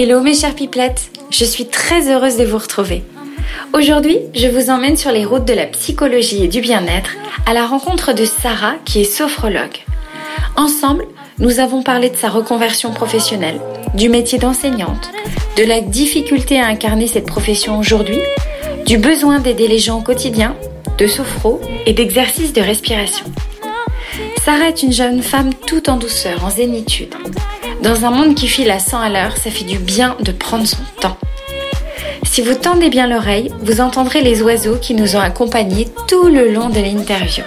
Hello mes chers pipelettes, je suis très heureuse de vous retrouver. Aujourd'hui, je vous emmène sur les routes de la psychologie et du bien-être à la rencontre de Sarah qui est sophrologue. Ensemble, nous avons parlé de sa reconversion professionnelle, du métier d'enseignante, de la difficulté à incarner cette profession aujourd'hui, du besoin d'aider les gens au quotidien, de sophro et d'exercices de respiration. Sarah est une jeune femme tout en douceur, en zénitude. Dans un monde qui file à 100 à l'heure, ça fait du bien de prendre son temps. Si vous tendez bien l'oreille, vous entendrez les oiseaux qui nous ont accompagnés tout le long de l'interview.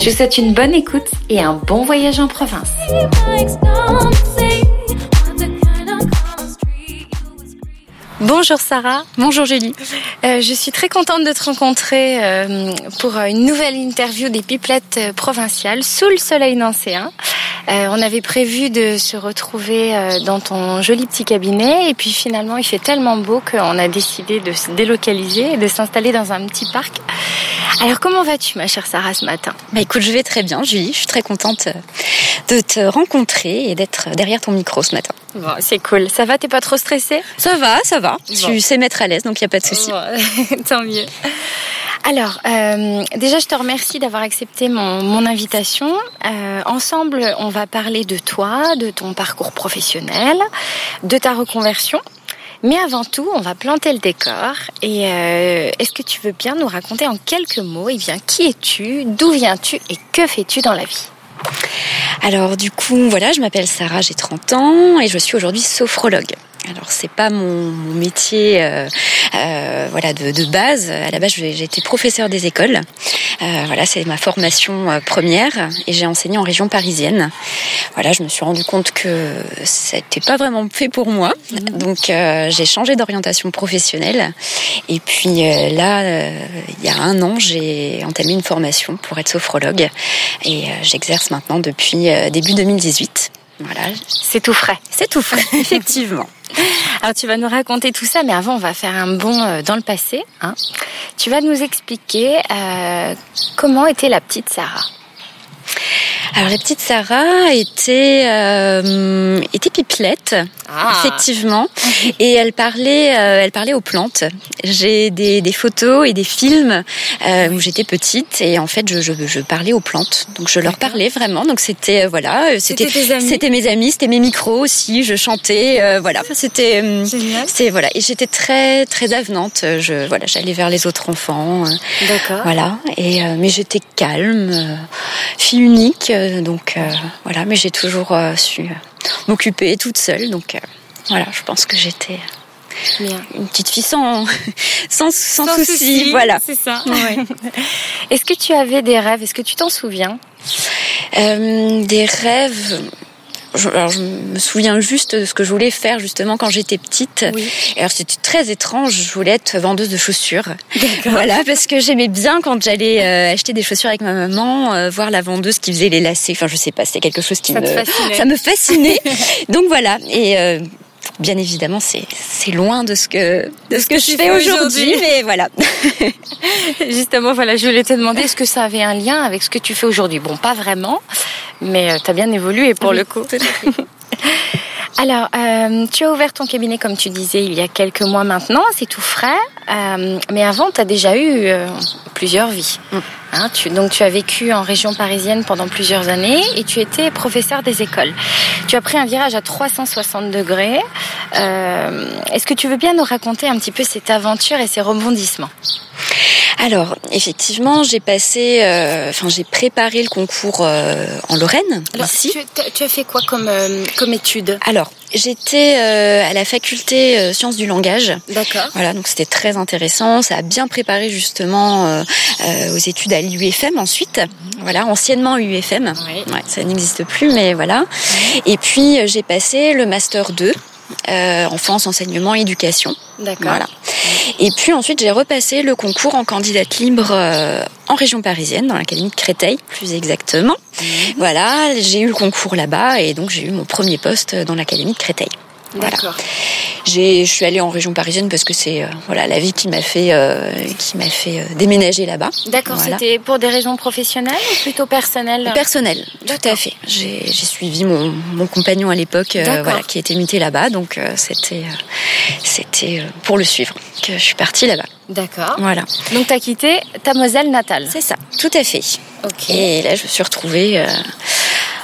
Je vous souhaite une bonne écoute et un bon voyage en province. Bonjour Sarah. Bonjour Julie. Euh, je suis très contente de te rencontrer euh, pour une nouvelle interview des pipelettes euh, provinciales sous le soleil nancéen. Euh, on avait prévu de se retrouver euh, dans ton joli petit cabinet et puis finalement il fait tellement beau qu'on a décidé de se délocaliser et de s'installer dans un petit parc. Alors comment vas-tu ma chère Sarah ce matin? Bah écoute, je vais très bien Julie, je suis très contente euh, de te rencontrer et d'être derrière ton micro ce matin. Bon, c'est cool. Ça va, t'es pas trop stressée? Ça va, ça va. Tu sais mettre à l'aise donc il y a pas de souci. tant mieux. Alors, euh, déjà, je te remercie d'avoir accepté mon, mon invitation. Euh, ensemble, on va parler de toi, de ton parcours professionnel, de ta reconversion. Mais avant tout, on va planter le décor. Et euh, est-ce que tu veux bien nous raconter en quelques mots, eh bien, qui es-tu, d'où viens-tu et que fais-tu dans la vie? Alors du coup, voilà, je m'appelle Sarah, j'ai 30 ans et je suis aujourd'hui sophrologue. Alors c'est pas mon, mon métier euh, euh, voilà de, de, base. À la base j'ai été professeur des écoles. Euh, voilà c'est ma formation euh, première et j'ai enseigné en région parisienne. Voilà je me suis rendu compte que c'était pas vraiment fait pour moi. Donc euh, j'ai changé d'orientation professionnelle et puis euh, là il y a un an j'ai entamé une formation pour être sophrologue et j'exerce maintenant depuis début 2018. Voilà. C'est tout frais. C'est tout frais, effectivement. Alors tu vas nous raconter tout ça, mais avant on va faire un bond dans le passé. Hein. Tu vas nous expliquer euh, comment était la petite Sarah. Alors la petite Sarah était euh, était pipelette, ah. effectivement, et elle parlait euh, elle parlait aux plantes. J'ai des, des, photos et des films euh, où j'étais petite et en fait je, je, je, parlais aux plantes. Donc je leur parlais vraiment. Donc c'était euh, voilà c'était c'était mes amis, c'était mes micros aussi. Je chantais voilà. C'était c'est voilà et j'étais très très avenante. Je voilà j'allais vers les autres enfants. D'accord. Voilà et mais j'étais calme, fille unique donc euh, voilà, mais j'ai toujours euh, su m'occuper toute seule. Donc euh, voilà, je pense que j'étais une petite fille sans, sans, sans, sans. Voilà. C'est ça. Ouais. Est-ce que tu avais des rêves? Est-ce que tu t'en souviens? Euh, Des rêves je, alors je me souviens juste de ce que je voulais faire justement quand j'étais petite. Oui. Alors c'était très étrange. Je voulais être vendeuse de chaussures. Voilà, parce que j'aimais bien quand j'allais euh, acheter des chaussures avec ma maman, euh, voir la vendeuse qui faisait les lacets. Enfin, je sais pas, c'était quelque chose qui ça me, fascinait. ça me fascinait. Donc voilà. Et euh, bien évidemment, c'est c'est loin de ce que de ce que je fais aujourd'hui, mais voilà. Justement, voilà, je voulais te demander est-ce que ça avait un lien avec ce que tu fais aujourd'hui? Bon, pas vraiment, mais tu as bien évolué pour oui, le coup. Alors, euh, tu as ouvert ton cabinet, comme tu disais, il y a quelques mois maintenant, c'est tout frais. Euh, mais avant, tu as déjà eu euh, plusieurs vies. Mm. Hein, tu, donc, tu as vécu en région parisienne pendant plusieurs années et tu étais professeur des écoles. Tu as pris un virage à 360 degrés. Euh, Est-ce que tu veux bien nous raconter un petit peu cette aventure et ces rebondissements? Alors, effectivement, j'ai passé, euh, enfin, j'ai préparé le concours euh, en Lorraine, Alors, ici. Tu, tu, as fait quoi comme, euh, comme étude? Alors, j'étais euh, à la faculté euh, sciences du langage. D'accord. Voilà, donc c'était très intéressant. Ça a bien préparé justement euh, aux études à l'UFM ensuite. Mmh. Voilà, anciennement UFM. Oui. Ouais, ça n'existe plus, mais voilà. Et puis, j'ai passé le master 2 euh, enfance, enseignement, éducation. D'accord. Voilà. Et puis ensuite, j'ai repassé le concours en candidate libre euh, en région parisienne, dans l'académie de Créteil, plus exactement. Mmh. Voilà, j'ai eu le concours là-bas et donc j'ai eu mon premier poste dans l'académie de Créteil. D'accord. Je suis allée en région parisienne parce que c'est voilà la vie qui m'a fait qui m'a fait déménager là-bas. D'accord. C'était pour des raisons professionnelles ou plutôt personnelles? Personnelles, tout à fait. J'ai suivi mon, mon compagnon à l'époque, voilà, qui était muté là-bas, donc c'était c'était pour le suivre que je suis partie là-bas. D'accord. Voilà. Donc tu as quitté ta Moselle natale? C'est ça, tout à fait. Ok. Et là, je me suis retrouvée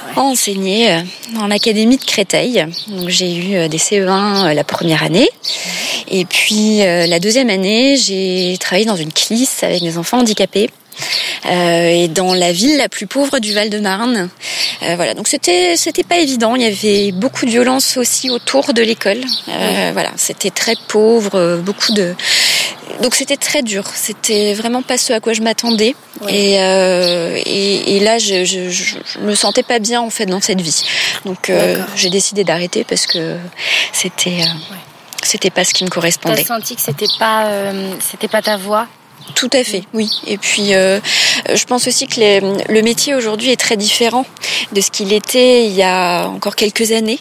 euh, à enseigner euh, dans l'académie de Créteil. Donc j'ai eu euh, des CE1 la première année. Et puis la deuxième année, j'ai travaillé dans une clisse avec des enfants handicapés. Euh, et dans la ville la plus pauvre du Val-de-Marne. Euh, voilà, donc c'était c'était pas évident. Il y avait beaucoup de violence aussi autour de l'école. Euh, voilà, c'était très pauvre, beaucoup de donc c'était très dur. C'était vraiment pas ce à quoi je m'attendais. Et, euh, et, et là, je, je, je, me sentais pas bien en fait dans cette vie. Donc euh, j'ai décidé d'arrêter parce que c'était euh, c'était pas ce qui me correspondait. T'as senti que c'était pas c'était pas ta voix tout à fait, oui. Et puis, euh, je pense aussi que le métier aujourd'hui est très différent de ce qu'il était il y a encore quelques années.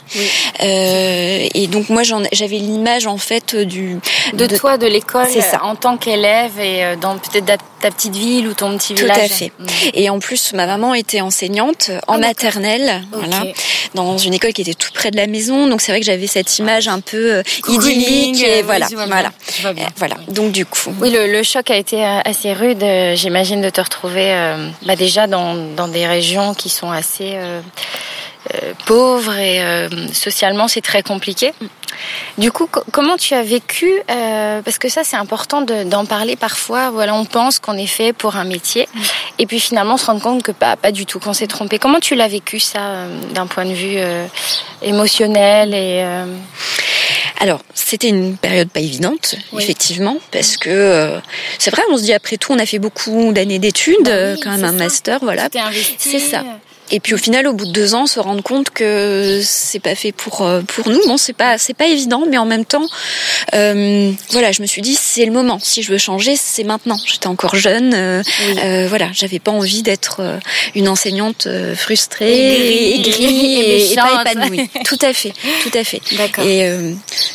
Euh, et donc moi, j'avais l'image en fait du de, toi, de l'école, en tant qu'élève et euh, dans peut-être ta petite ville ou ton petit village. Tout à fait. Mm. Et en plus, ma maman était enseignante en ah, maternelle, voilà, dans une école qui était tout près de la maison. Donc c'est vrai que j'avais cette image un peu idyllique. Et voilà, voilà, voilà. Donc du coup. Oui, le, le choc a été euh, assez rude, euh, j'imagine, de te retrouver euh, bah déjà dans, dans, des régions qui sont assez pauvres et socialement c'est très compliqué. Du coup, comment tu as vécu Parce que ça, c'est important d'en parler parfois. Voilà, on pense qu'on est fait pour un métier, et puis finalement, on se rend compte que pas, pas du tout, qu'on s'est trompé. Comment tu l'as vécu ça, d'un point de vue émotionnel et alors, c'était une période pas évidente, effectivement, parce que euh, c'est vrai, on se dit après tout, on a fait beaucoup d'années d'études, bah quand même un master, voilà. C'est ça. Et puis au final, au bout de deux ans, se rendre compte que c'est pas fait pour euh, pour nous. Bon, c'est pas c'est pas évident, mais en même temps, euh, voilà, je me suis dit c'est le moment. Si je veux changer, c'est maintenant. J'étais encore jeune, euh, euh voilà, j'avais pas envie d'être euh, une enseignante frustrée, aigrie et, et, pas épanouie. tout à fait, tout à fait. Et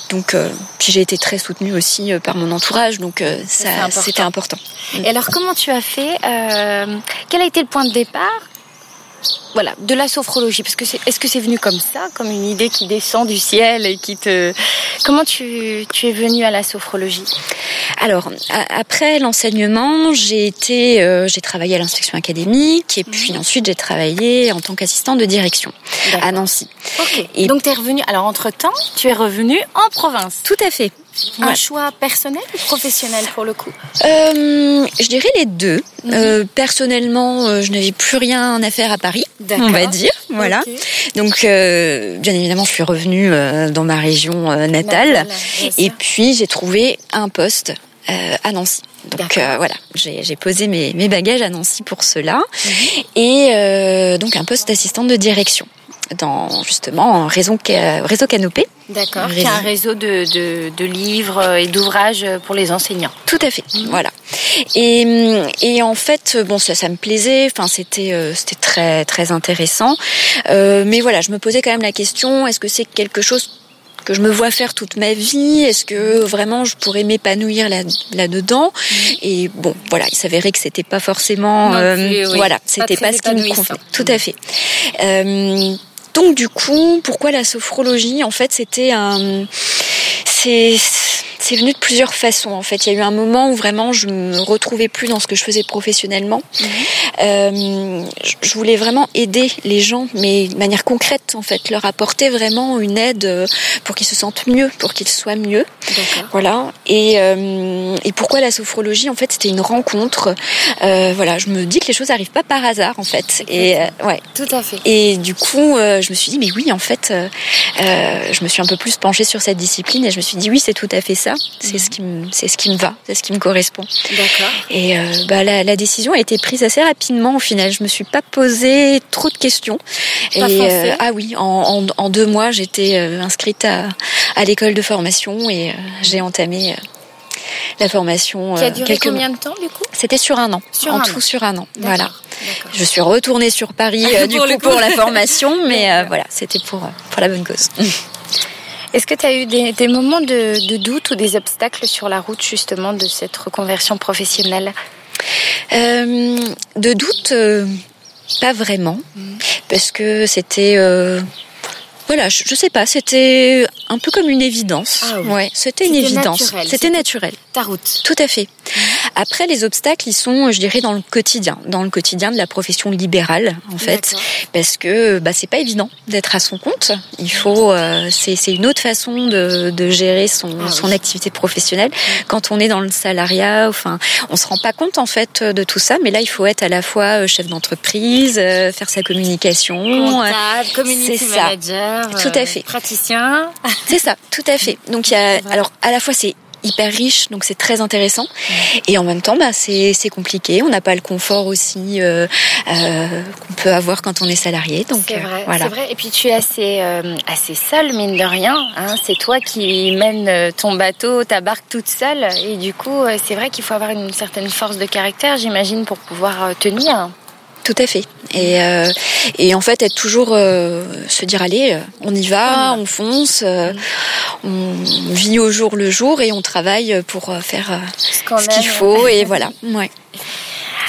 donc, puis j'ai été très soutenue aussi par mon entourage, donc ça c'était important. Et alors, comment tu as fait Quel a été le point de départ voilà, de la sophrologie Parce que est-ce que c'est venu comme ça, comme une idée qui descend du ciel et qui te Comment tu, tu es venu à la sophrologie? Alors après l'enseignement, j'ai été, euh, j'ai travaillé à l'inspection académique et puis mhm. ensuite j'ai travaillé en tant qu'assistant de direction à Nancy. Et donc tu es revenu. Alors entre temps, tu es revenu en province. Tout à fait. Un choix personnel ou professionnel pour le coup euh, Je dirais les deux. Mhm. Euh, personnellement, euh, je n'avais plus rien à faire à Paris, on va dire. Voilà. Donc, bien évidemment, je suis revenue dans ma région natale. et puis, j'ai trouvé un poste à Nancy. Donc voilà, j'ai posé mes, bagages à Nancy pour cela. Mhm. Et donc un poste d'assistante de direction dans justement un réseau, réseau Canopé. D'accord, qui est un réseau de, de, de livres et d'ouvrages pour les enseignants. Tout à fait, mhm. voilà. Et, et en fait, bon, ça, ça me plaisait. Enfin, c'était euh, c'était très très intéressant. Euh, mais voilà, je me posais quand même la question est-ce que c'est quelque chose que je me vois faire toute ma vie? Est-ce que vraiment je pourrais m'épanouir là, là dedans mhm. Et bon, voilà, il s'avérait que c'était pas forcément, euh, voilà, c'était pas, ce qui me convenait. Tout à fait. Euh, donc du coup, pourquoi la sophrologie? En fait, c'était un, c'est c'est venu de plusieurs façons en fait. Il y a eu un moment où vraiment je me retrouvais plus dans ce que je faisais professionnellement. Mhm. Euh, je voulais vraiment aider les gens, mais de manière concrète en fait, leur apporter vraiment une aide euh, pour qu'ils se sentent mieux, pour qu'ils soient mieux. Voilà. Et, euh, et pourquoi la sophrologie En fait, c'était une rencontre. Euh, voilà, je me dis que les choses n'arrivent pas par hasard en fait. Et ouais. Tout à fait. Et du coup, je me suis dit mais oui en fait, je me suis un peu plus penchée sur cette discipline et je me suis dit oui c'est tout à fait ça c'est ce qui me, c'est ce qui me va, c'est ce qui me correspond. D'accord. Et euh, bah, la, la, décision a été prise assez rapidement au final. Je me suis pas posé trop de questions. Pas et euh, ah oui, en, en, en, deux mois, j'étais euh, inscrite à, à l'école de formation et j'ai entamé la formation. Qui a duré combien de temps du coup? C'était sur un an. Sur en tout sur un an. Voilà. Je suis retournée sur Paris du coup, pour la formation, mais voilà, c'était pour pour la bonne cause. Est-ce que tu as eu des, moments de, doute ou des obstacles sur la route justement de cette reconversion professionnelle? De doute, pas vraiment, mm. parce que c'était voilà, je, je, sais pas, c'était un peu comme une évidence. Ah ouais, c'était une évidence. C'était naturel. Ta route. Tout à fait. Après, les obstacles, ils sont, je dirais, dans le quotidien, dans le quotidien de la profession libérale, en fait, parce que bah, c'est pas évident d'être à son compte. Il faut, euh, c'est une autre façon de, de gérer son, ah son activité professionnelle. Quand on est dans le salariat, enfin, on se rend pas compte en fait de tout ça, mais là, il faut être à la fois euh, chef d'entreprise, euh, faire sa communication, comptable, community manager, tout à fait, praticien. C'est ça, tout à fait. Donc il y a, alors à la fois c'est hyper riche, donc c'est très intéressant. Et en même temps, bah, c'est compliqué. On n'a pas le confort aussi euh, euh, qu'on peut avoir quand on est salarié. Donc c'est vrai, voilà. vrai. Et puis tu es assez euh, assez seul, mine de rien. Hein. C'est toi qui mènes ton bateau, ta barque toute seule. Et du coup, c'est vrai qu'il faut avoir une certaine force de caractère, j'imagine, pour pouvoir tenir. Tout à fait. Et, euh, et en fait, être toujours euh, se dire allez, euh, on y va, on fonce, on vit au jour le jour et on travaille pour faire ce qu'il faut et voilà. Ouais.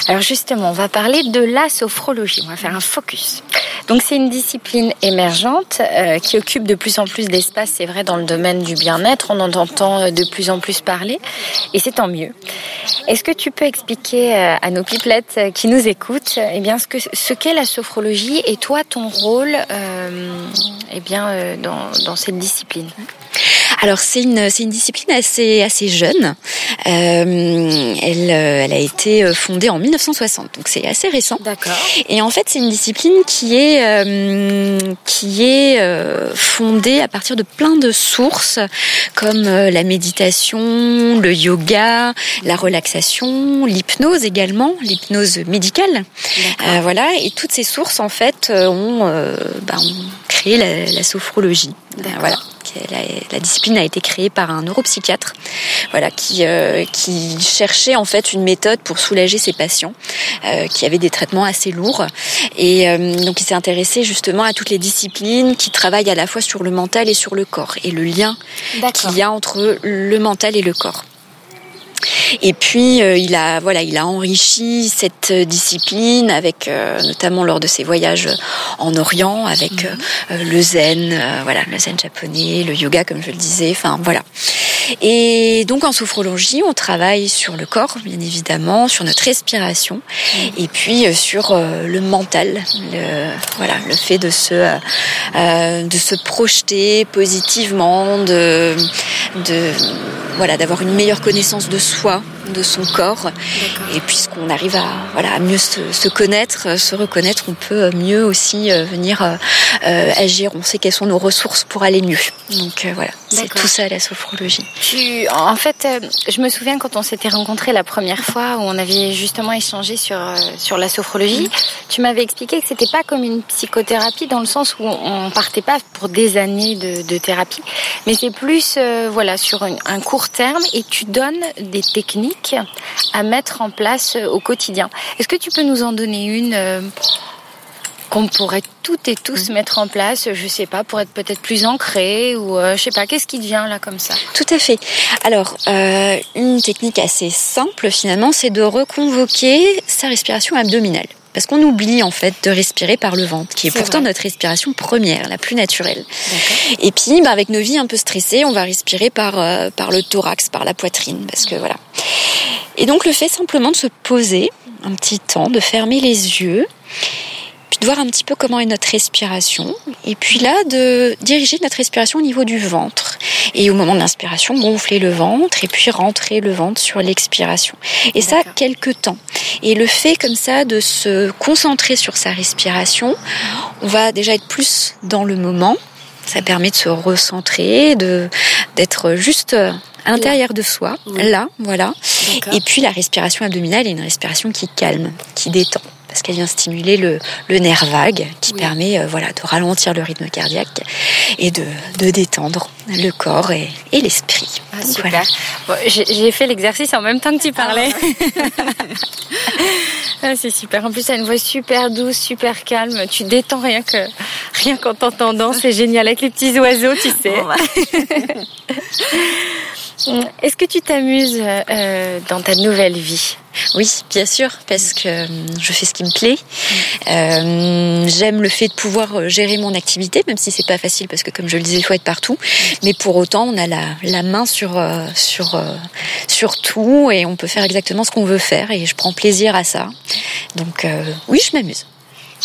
Alors justement, on va parler de la sophrologie. On va faire un focus. Donc c'est une discipline émergente euh, qui occupe de plus en plus d'espace, c'est vrai, dans le domaine du bien-être. On en entend euh, de plus en plus parler et c'est tant mieux. Est-ce que tu peux expliquer euh, à nos pipelettes qui nous écoutent eh bien, ce qu'est ce la sophrologie et toi ton rôle eh bien, dans, dans cette discipline? Alors c'est une c'est une discipline assez assez jeune. Euh, elle euh, elle a été euh, fondée en 1960, donc c'est assez récent. D'accord. Et en fait c'est une discipline qui est euh, qui est fondée à partir de plein de sources comme la méditation, le yoga, la relaxation, l'hypnose également, l'hypnose médicale. voilà et toutes ces sources en fait ont, bah, ont créé la, la sophrologie. Voilà la, la, discipline a été créée par un neuropsychiatre, voilà, qui euh, qui cherchait en fait une méthode pour soulager ses patients euh, qui avaient des traitements assez lourds. Et euh, donc il s'est intéressé justement à toutes les disciplines qui travaillent à la fois sur le mental et sur le corps et le lien qu'il y a entre le mental et le corps. Et puis euh, il a voilà, il a enrichi cette discipline avec euh, notamment lors de ses voyages en Orient avec mhm. euh, le zen, voilà, le zen japonais, le yoga comme je le disais, enfin voilà. Et donc en sophrologie, on travaille sur le corps, bien évidemment, sur notre respiration, mhm. et puis sur le mental, le, voilà, le fait de se de se projeter positivement, de de voilà, d'avoir une meilleure connaissance de soi, soi de son corps. Et puisqu'on arrive à, voilà, à mieux se, connaître, se reconnaître, on peut mieux aussi euh, venir euh, euh, agir. On sait quelles sont nos ressources pour aller mieux. Donc voilà, c'est tout ça la sophrologie. Tu, en fait, je me souviens quand on s'était rencontrés la première fois où on avait justement échangé sur sur la sophrologie, tu m'avais expliqué que c'était pas comme une psychothérapie dans le sens où on partait pas pour des années de, de thérapie, mais c'est plus voilà sur un court terme et tu donnes des techniques à mettre en place euh, au quotidien. Est-ce que tu peux nous en donner une euh, qu'on pourrait toutes et tous mettre en place, je sais pas, pour être peut-être plus ancré ou euh, je sais pas, qu'est-ce qui devient là comme ça? Tout à fait. Alors, une technique assez simple finalement, c'est de reconvoquer sa respiration abdominale. Parce qu'on oublie en fait de respirer par le ventre, qui est, pourtant notre respiration première, la plus naturelle. Et puis, bah, avec nos vies un peu stressées, on va respirer par euh, par le thorax, par la poitrine, parce que voilà. Et donc le fait simplement de se poser un petit temps, de fermer les yeux, puis de voir un petit peu comment est notre respiration, et puis là de diriger notre respiration au niveau du ventre. Et au moment de l'inspiration, gonfler le ventre et puis rentrer le ventre sur l'expiration. Et ça, quelques temps. Et le fait comme ça de se concentrer sur sa respiration, on va déjà être plus dans le moment. Ça permet de se recentrer, de d'être juste à l'intérieur de soi, là, voilà. Et puis la respiration abdominale est une respiration qui calme, qui détend parce qu'elle vient stimuler le, nerf vague qui permet voilà, de ralentir le rythme cardiaque et de, détendre le corps et, l'esprit. Ah. J'ai fait l'exercice en même temps que tu parlais. Ah, ah, c'est super. En plus, elle a une voix super douce, super calme. Tu détends rien que rien qu'en t'entendant. C'est génial avec les petits oiseaux, tu sais. Bah. Est-ce que tu t'amuses euh, dans ta nouvelle vie? Oui, bien sûr, parce que euh, je fais ce qui me plaît. Euh, j'aime le fait de pouvoir gérer mon activité, même si c'est pas facile, parce que comme je le disais, il faut être partout. Mais pour autant, on a la, la main sur sur sur tout et on peut faire exactement ce qu'on veut faire. Et je prends plaisir à ça. Donc oui, je m'amuse.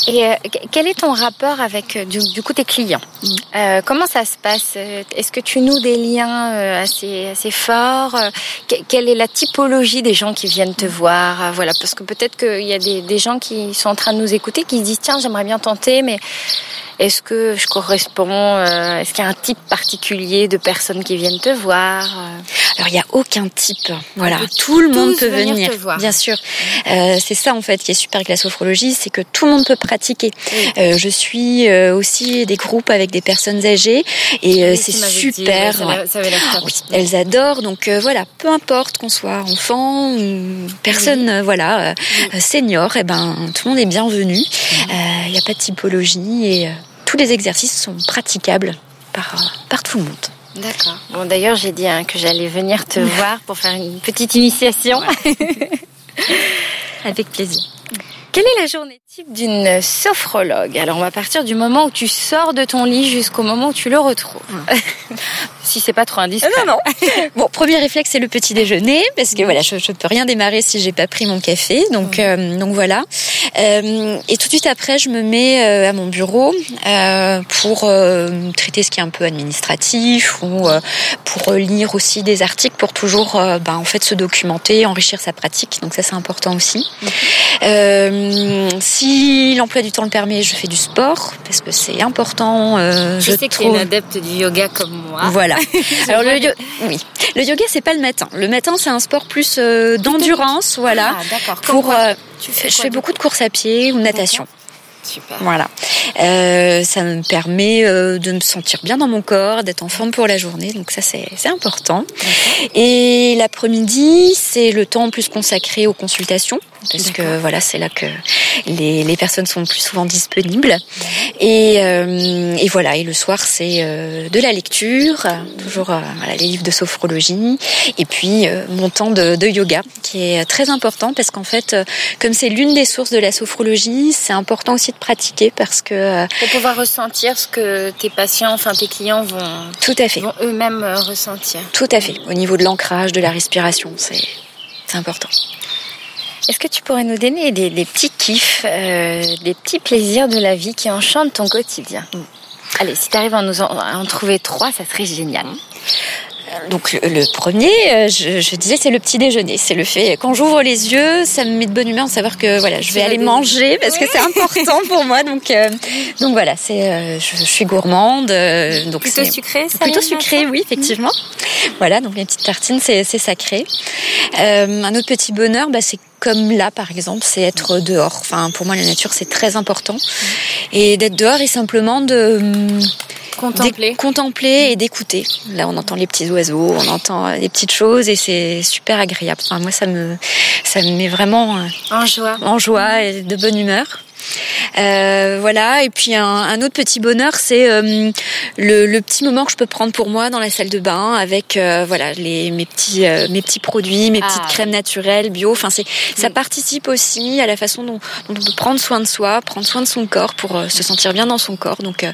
Et euh, quel est ton rapport avec euh, du, coup tes clients? Mm. euh, Comment ça se passe? Est-ce que tu noues des liens assez assez forts? Quelle est la typologie des gens qui viennent te voir? Voilà, parce que peut-être qu'il y a des, des gens qui sont en train de nous écouter qui se disent tiens j'aimerais bien tenter, mais est-ce que je corresponds euh, Est-ce qu'il y a un type particulier de personnes qui viennent te voir Alors il n'y a aucun type. Voilà, tout le monde peut venir. Bien sûr. Euh, c'est ça en fait qui est super avec la sophrologie, c'est que tout le monde peut pratiquer. Euh, je suis euh, aussi des groupes avec des personnes âgées et euh, c'est super. elles adorent. Donc voilà, peu importe qu'on soit enfant ou personne, voilà, senior, et eh ben tout le monde est bienvenu. Il n'y a pas de typologie et tous les exercices sont praticables par, par tout le monde. D'accord. Bon, d'ailleurs, j'ai dit hein, que j'allais venir te voir pour faire une petite initiation. Avec plaisir. Quelle est la journée d'une sophrologue Alors, on va partir du moment où tu sors de ton lit jusqu'au moment où tu le retrouves. si c'est pas trop indiscret. Non, non. bon, premier réflexe, c'est le petit déjeuner, parce que voilà, je, ne peux rien démarrer si j'ai pas pris mon café. Donc, euh, donc voilà. Euh, et tout de suite après, je me mets euh, à mon bureau pour traiter ce qui est un peu administratif ou pour lire aussi des articles pour toujours, ben, en fait, se documenter, enrichir sa pratique. Donc ça, c'est important aussi. Euh, si l'emploi du temps le permet, je fais du sport parce que c'est important. Euh, je, sais que tu es une adepte du yoga comme moi. Voilà. Alors le, oui. le yoga, c'est pas le matin. Le matin, c'est un sport plus euh, d'endurance, voilà. Ah, d'accord. Pour, euh, je fais beaucoup de courses à pied ou natation. Super. Voilà. Euh, ça me permet euh, de me sentir bien dans mon corps, d'être en forme pour la journée. Donc ça, c'est important. Et l'après-midi, c'est le temps plus consacré aux consultations parce que voilà, c'est là que les, les, personnes sont plus souvent disponibles. Et, euh, et voilà, et le soir, c'est euh, de la lecture, toujours euh, voilà, les livres de sophrologie, et puis mon temps de, de, yoga, qui est très important parce qu'en fait, comme c'est l'une des sources de la sophrologie, c'est important aussi de pratiquer parce que pour pouvoir ressentir ce que tes patients, enfin tes clients vont tout à fait vont eux-mêmes ressentir. Tout à fait. Au niveau de l'ancrage, de la respiration, c'est c'est important. Est-ce que tu pourrais nous donner des, petits kiffs, euh, des petits plaisirs de la vie qui enchantent ton quotidien? Allez, si tu arrives à nous en, trouver trois, ça serait génial. Donc le, premier, euh, je, disais, c'est le petit déjeuner. C'est le fait quand j'ouvre les yeux, ça me met de bonne humeur de savoir que voilà, je vais aller manger parce que c'est important pour moi. Donc euh, donc voilà, c'est je, suis gourmande. donc plutôt sucré. Ça plutôt sucré, oui, effectivement. Voilà, donc les petites tartines, c'est sacré. un autre petit bonheur, bah, c'est comme là par exemple, c'est être dehors. Enfin, pour moi, la nature c'est très important et d'être dehors et simplement de contempler, contempler et d'écouter. Là, on entend les petits oiseaux, on entend les petites choses et c'est super agréable. Enfin, moi, ça me ça me met vraiment euh, en joie, en joie et de bonne humeur. Euh, voilà. Et puis un, autre petit bonheur, c'est euh, le, petit moment que je peux prendre pour moi dans la salle de bain avec euh, voilà les mes petits mes petits produits, mes petites ah. crèmes naturelles bio. Enfin, c'est ça participe aussi à la façon dont, on peut prendre soin de soi, prendre soin de son corps pour se sentir bien dans son corps. Donc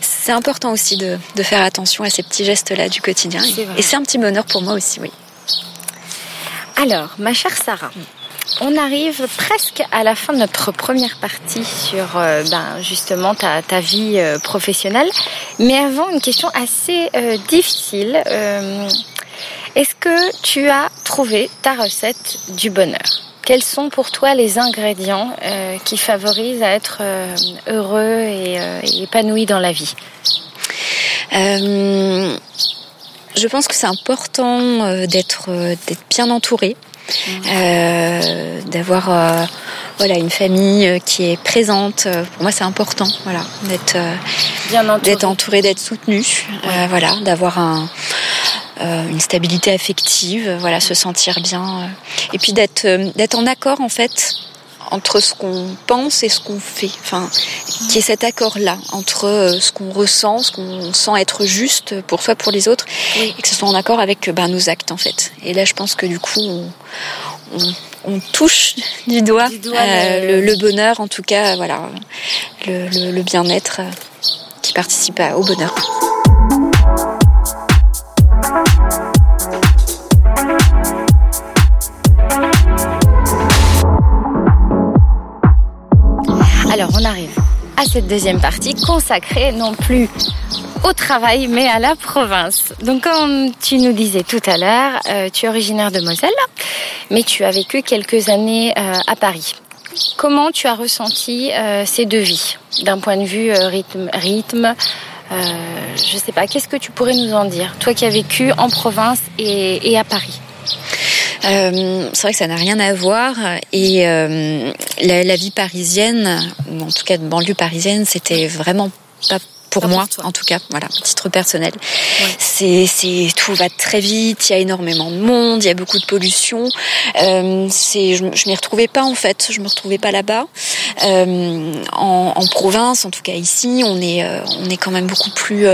c'est important aussi de, de, faire attention à ces petits gestes-là du quotidien. Et c'est un petit bonheur pour moi aussi, oui. Alors, ma chère Sarah, on arrive presque à la fin de notre première partie sur euh, ben, justement ta, vie euh, professionnelle. Mais avant, une question assez euh, difficile. Est-ce que tu as trouvé ta recette du bonheur? Quels sont pour toi les ingrédients qui favorisent à être heureux et, épanoui dans la vie? Je pense que c'est important d'être bien entouré euh, d'avoir euh, voilà une famille qui est présente. Pour moi, c'est important, voilà, d'être d'être entouré, d'être soutenu, voilà, d'avoir un une stabilité affective, voilà, se sentir bien, et puis d'être d'être en accord en fait entre ce qu'on pense et ce qu'on fait. Enfin, qui est cet accord-là entre euh, ce qu'on ressent, ce qu'on sent être juste pour soi, pour les autres, et que ce soit en accord avec ben, nos actes en fait. Et là, je pense que du coup, on, touche du doigt, euh, le... bonheur, en tout cas, voilà, le, bien-être euh, qui participe au bonheur. Alors on arrive à cette deuxième partie consacrée non plus au travail mais à la province. Donc comme tu nous disais tout à l'heure, euh, tu es originaire de Moselle, mais tu as vécu quelques années euh, à Paris. Comment tu as ressenti euh, ces deux vies? D'un point de vue rythme, rythme je sais pas, qu'est-ce que tu pourrais nous en dire, toi qui as vécu en province et à Paris euh, c'est vrai que ça n'a rien à voir. Et euh, la, la, vie parisienne, en tout cas de banlieue parisienne, c'était vraiment pas pour moi, en tout cas, voilà, titre personnel. C'est, c'est, tout va très vite, il y a énormément de monde, il y a beaucoup de pollution. Euh, c'est, je, je m'y retrouvais pas en fait, je me retrouvais pas là-bas. Euh, en, en, province, en tout cas ici, on est, euh, on est quand même beaucoup plus,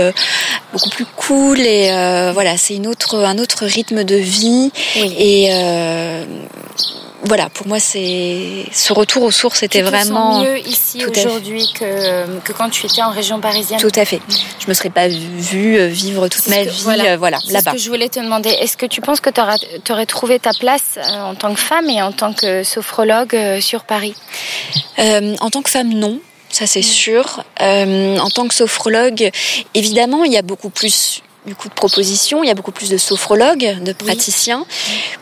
beaucoup plus cool et voilà, c'est une autre, un autre rythme de vie et voilà, pour moi, c'est ce retour aux sources était vraiment mieux ici aujourd'hui que, que quand tu étais en région parisienne. Tout à fait. Je me serais pas vue euh, vivre toute ma vie, voilà, euh, voilà là-bas. Ce que je voulais te demander, est-ce que tu penses que tu aurais trouvé ta place euh, en tant que femme et en tant que sophrologue sur Paris? Euh, En tant que femme, non. Ça c'est mm. sûr. Euh, en tant que sophrologue, évidemment, il y a beaucoup plus du coup de propositions, il y a beaucoup plus de sophrologues, de praticiens.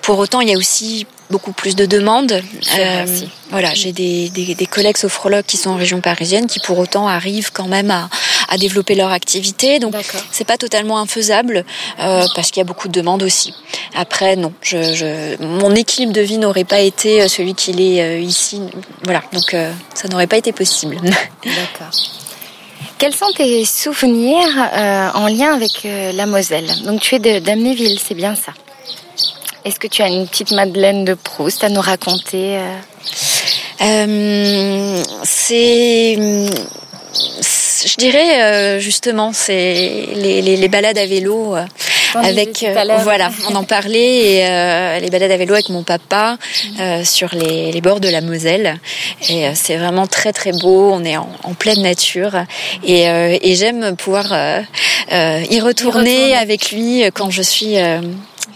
Pour autant, il y a aussi beaucoup plus de demandes. Euh, voilà, j'ai des, des, des, collègues sophrologues qui sont en région parisienne qui pour autant arrivent quand même à, à développer leur activité. Donc c'est pas totalement infaisable euh, parce qu'il y a beaucoup de demandes aussi. Après non, je, je mon équilibre de vie n'aurait pas été euh, celui qu'il est euh, ici. Voilà, donc euh, ça n'aurait pas été possible. D'accord. Quels sont tes souvenirs euh, en lien avec euh, la Moselle? Donc tu es d'Amnéville, c'est bien ça Est-ce que tu as une petite Madeleine de Proust à nous raconter euh? C'est je dirais justement, c'est les, balades à vélo avec euh, voilà, on en parlait et euh, les balades à vélo avec mon papa euh, sur les, les, bords de la Moselle et c'est vraiment très très beau. On est en, en pleine nature et, et j'aime pouvoir y retourner, avec lui quand je suis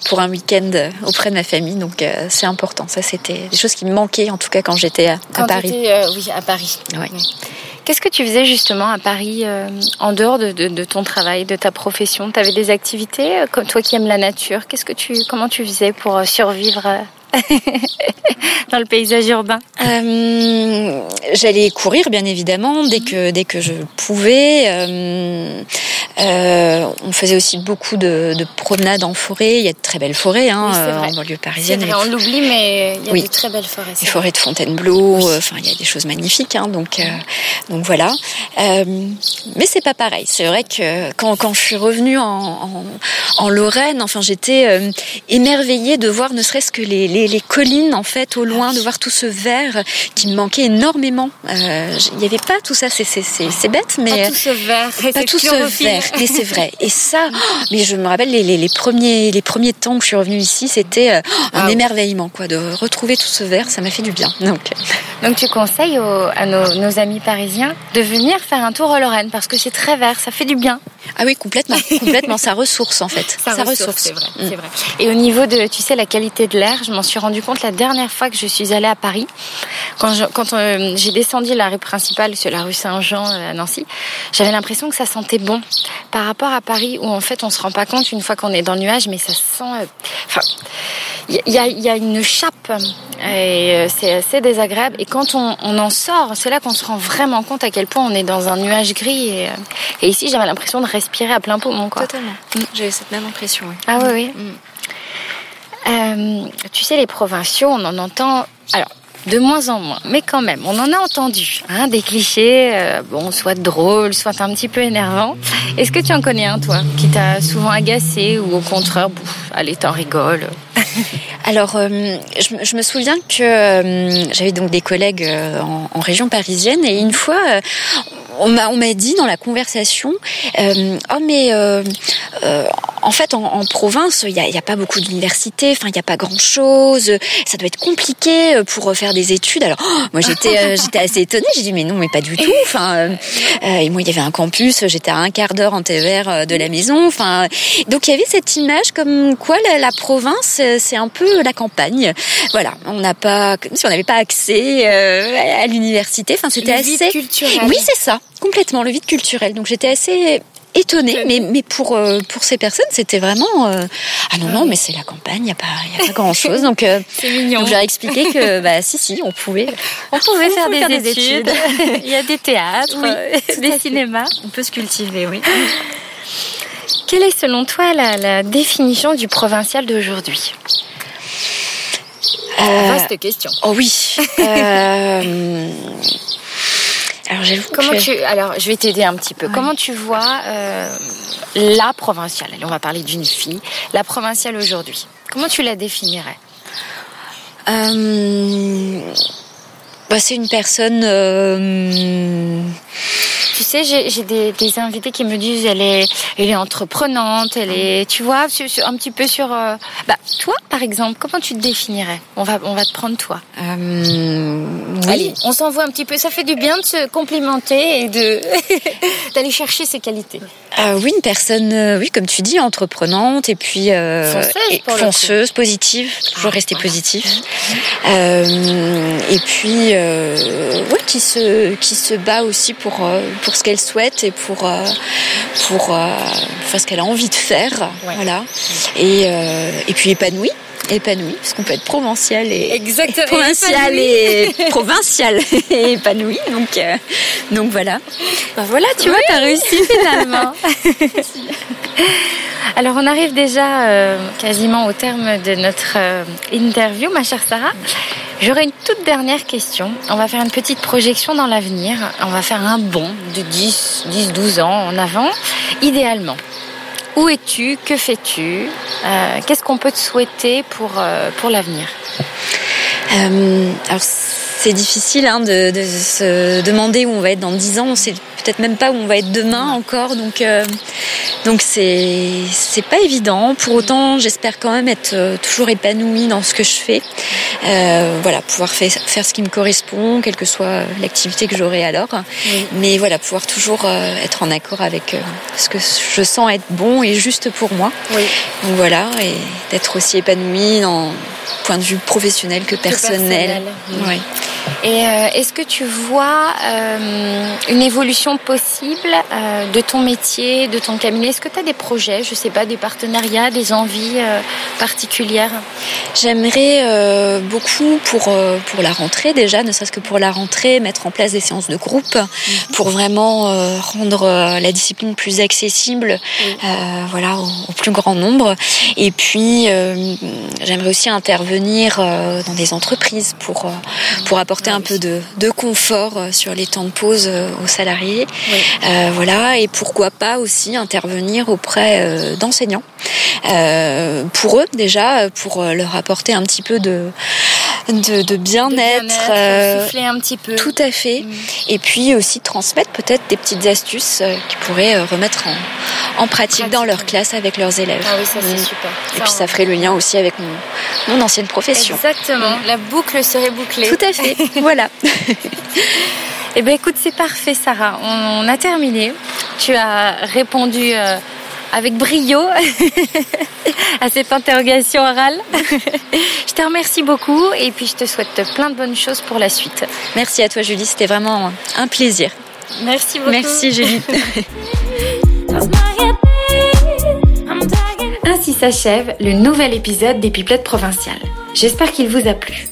pour un week-end auprès de ma famille. Donc c'est important. Ça, c'était des choses qui me manquaient en tout cas quand j'étais à, quand Paris. oui, à Paris. Oui. Qu'est-ce que tu faisais justement à Paris euh, en dehors de, ton travail, de ta profession? Tu avais des activités, euh, toi qui aimes la nature. Qu'est-ce que tu, comment tu faisais pour euh, survivre dans le paysage urbain euh, J'allais courir, bien évidemment, dès que dès que je pouvais. Euh, euh, on faisait aussi beaucoup de, de, promenades en forêt. Il y a de très belles forêts hein, oui, en banlieue parisienne. Vrai, on l'oublie, mais il y a oui. de très belles forêts. Les forêts de Fontainebleau. Oui. Enfin, il y a des choses magnifiques. Hein, donc donc voilà. mais c'est pas pareil. C'est vrai que quand quand je suis revenue en, en, en Lorraine, enfin, j'étais émerveillée de voir ne serait-ce que les, les les, collines en fait au loin, de voir tout ce vert qui me manquait énormément. Euh, il n'y avait pas tout ça, c'est bête, mais pas tout ce vert, pas tout ce vert. Mais c'est vrai. Et ça, mais je me rappelle les, les, les, premiers les premiers temps que je suis revenue ici, c'était euh, un ah, émerveillement quoi, de retrouver tout ce vert, ça m'a fait du bien. Donc, donc tu conseilles aux, à nos, nos amis parisiens de venir faire un tour en Lorraine parce que c'est très vert, ça fait du bien. Ah oui, complètement, complètement. Ça ressource en fait. Ça, ça ressource, c'est vrai, mm. vrai, Et au niveau de, tu sais, la qualité de l'air, je m'en suis rendu compte la dernière fois que je suis allée à Paris, quand j'ai quand, euh, descendu la rue principale sur la rue Saint-Jean euh, à Nancy, j'avais l'impression que ça sentait bon par rapport à Paris où en fait on se rend pas compte une fois qu'on est dans le nuage, mais ça sent. Euh, enfin, il y a, y a, une chape et c'est assez désagréable. Et quand on, on en sort, c'est là qu'on se rend vraiment compte à quel point on est dans un nuage gris. Et, et ici, j'avais l'impression de respirer à plein poumon. Quoi. Totalement. Mm. J'ai cette même impression. Oui. Ah oui, oui. Mm. Euh, tu sais, les provinciaux, on en entend. Alors, de moins en moins, mais quand même, on en a entendu, hein, des clichés, euh, bon, soit drôles, soit un petit peu énervants. Est-ce que tu en connais un, toi, qui t'a souvent agacé ou au contraire, allez, t'en rigoles Alors, euh, je, me souviens que j'avais donc des collègues en, région parisienne et une fois, on m'a on m'a dit dans la conversation, oh mais en fait, en, en province, il n'y a, y a, pas beaucoup d'universités, enfin, il n'y a pas grand-chose. Ça doit être compliqué euh, pour faire des études. Alors, oh, moi, j'étais euh, j'étais assez étonnée. J'ai dit, mais non, mais pas du tout. Enfin, euh, et moi, il y avait un campus. J'étais à un quart d'heure en TER de la maison. Enfin, donc il y avait cette image comme quoi la, la province, c'est un peu la campagne. Voilà, on n'a pas, si on n'avait pas accès à l'université. Enfin, c'était assez. Culturel. Oui, c'est ça, complètement le vide culturel. Donc j'étais assez étonnée, mais, mais pour, euh, pour ces personnes, c'était vraiment euh, ah non non, mais c'est la campagne, il n'y a pas il y a pas grand chose. Donc, euh, donc j'ai expliqué que bah si si, on pouvait on pouvait faire, des, études. il y a des théâtres, des cinémas, on peut se cultiver, oui. Quelle est selon toi la, la définition du provincial d'aujourd'hui? Euh, Vaste question. Oh oui. Alors j'avoue Comment que... tu alors je vais t'aider un petit peu. Comment tu vois euh, la provinciale? Allez, on va parler d'une fille. La provinciale aujourd'hui. Comment tu la définirais? Euh... bah, c'est une personne. Euh... Tu sais, j'ai des, des, invités qui me disent elle est, elle est entreprenante, elle est, tu vois, un petit peu sur. Euh, bah, toi, par exemple, comment tu te définirais? On va, on va te prendre toi. Euh, oui. Allez, on s'envoie un petit peu. Ça fait du bien de se complimenter et de d'aller chercher ses qualités. Euh, oui, une personne, oui, comme tu dis, entreprenante et puis fonceuse, et fonceuse positive, toujours ah, rester voilà. positif. Euh, et puis, ouais, qui se qui se bat aussi pour pour ce qu'elle souhaite et pour pour faire ce qu'elle a envie de faire, ouais. voilà. Et et puis épanouie épanoui, parce qu'on peut être provincial et Exactement. provincial et provincial et épanoui. Donc, euh, donc voilà. Ben voilà, tu oui. vois, t'as réussi finalement. Alors on arrive déjà euh, quasiment au terme de notre euh, interview, ma chère Sarah. J'aurais une toute dernière question. On va faire une petite projection dans l'avenir. On va faire un bond de 10, 10, 12 ans en avant, idéalement. Où es-tu? Que fais-tu? Euh, Qu'est-ce qu'on peut te souhaiter pour, euh, pour l'avenir? Euh, Alors, c'est difficile hein, de, se demander où on va être dans 10 ans. On sait peut-être même pas où on va être demain encore. Donc, donc c'est c'est pas évident. Pour autant, j'espère quand même être euh, toujours épanouie dans ce que je fais. Euh, voilà, pouvoir faire, faire ce qui me correspond, quelle que soit l'activité que j'aurai alors. Oui. Mais voilà, pouvoir toujours euh, être en accord avec ce que je sens être bon et juste pour moi. Oui. Donc voilà, et d'être aussi épanouie dans point de vue professionnel que personnel. personnel. Oui. Et euh, est-ce que tu vois euh, une évolution possible euh, de ton métier, de ton cabinet? Est-ce que tu as des projets, je sais pas, des partenariats, des envies euh, particulières J'aimerais euh, beaucoup pour euh, pour la rentrée déjà, ne serait-ce que pour la rentrée, mettre en place des séances de groupe mmh. pour vraiment rendre la discipline plus accessible, voilà, au, au, plus grand nombre. Et puis j'aimerais aussi intervenir dans des entreprises pour pour apporter un peu de, de, confort sur les temps de pause aux salariés. Oui. Euh, voilà, et pourquoi pas aussi intervenir auprès euh, d'enseignants. Euh, pour eux déjà, pour leur apporter un petit peu de de, de bien-être, bien euh, un petit peu. Tout à fait. Mmh. Et puis aussi transmettre peut-être des petites astuces euh, qui pourraient euh, remettre en, en pratique, pratique, dans leur classe avec leurs élèves. Ah oui, ça c'est mmh. super. Et ça, puis ça ferait le lien aussi avec mon, mon ancienne profession. Exactement. Mmh. La boucle serait bouclée. Tout à fait. voilà. Eh bien, écoute, c'est parfait, Sarah. On, on, a terminé. Tu as répondu euh, avec brio à cette interrogation orale. je te remercie beaucoup et puis je te souhaite plein de bonnes choses pour la suite. Merci à toi, Julie. C'était vraiment un plaisir. Merci beaucoup. Merci, Julie. Ainsi s'achève le nouvel épisode des Pipelettes provinciales. J'espère qu'il vous a plu.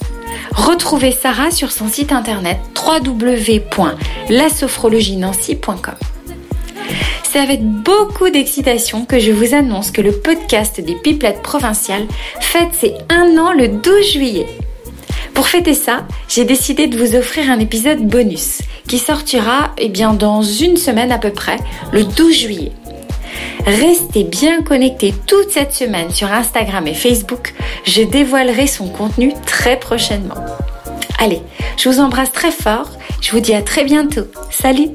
Retrouvez Sarah sur son site internet www.lasophrologienancy.com. c'est avec beaucoup d'excitation que je vous annonce que le podcast des Pipelettes provinciales fête ses un an le 12 juillet. Pour fêter ça, j'ai décidé de vous offrir un épisode bonus qui sortira eh bien, dans une semaine à peu près, le 12 juillet. Restez bien connectés toute cette semaine sur Instagram et Facebook, je dévoilerai son contenu très prochainement. Allez, je vous embrasse très fort, je vous dis à très bientôt. Salut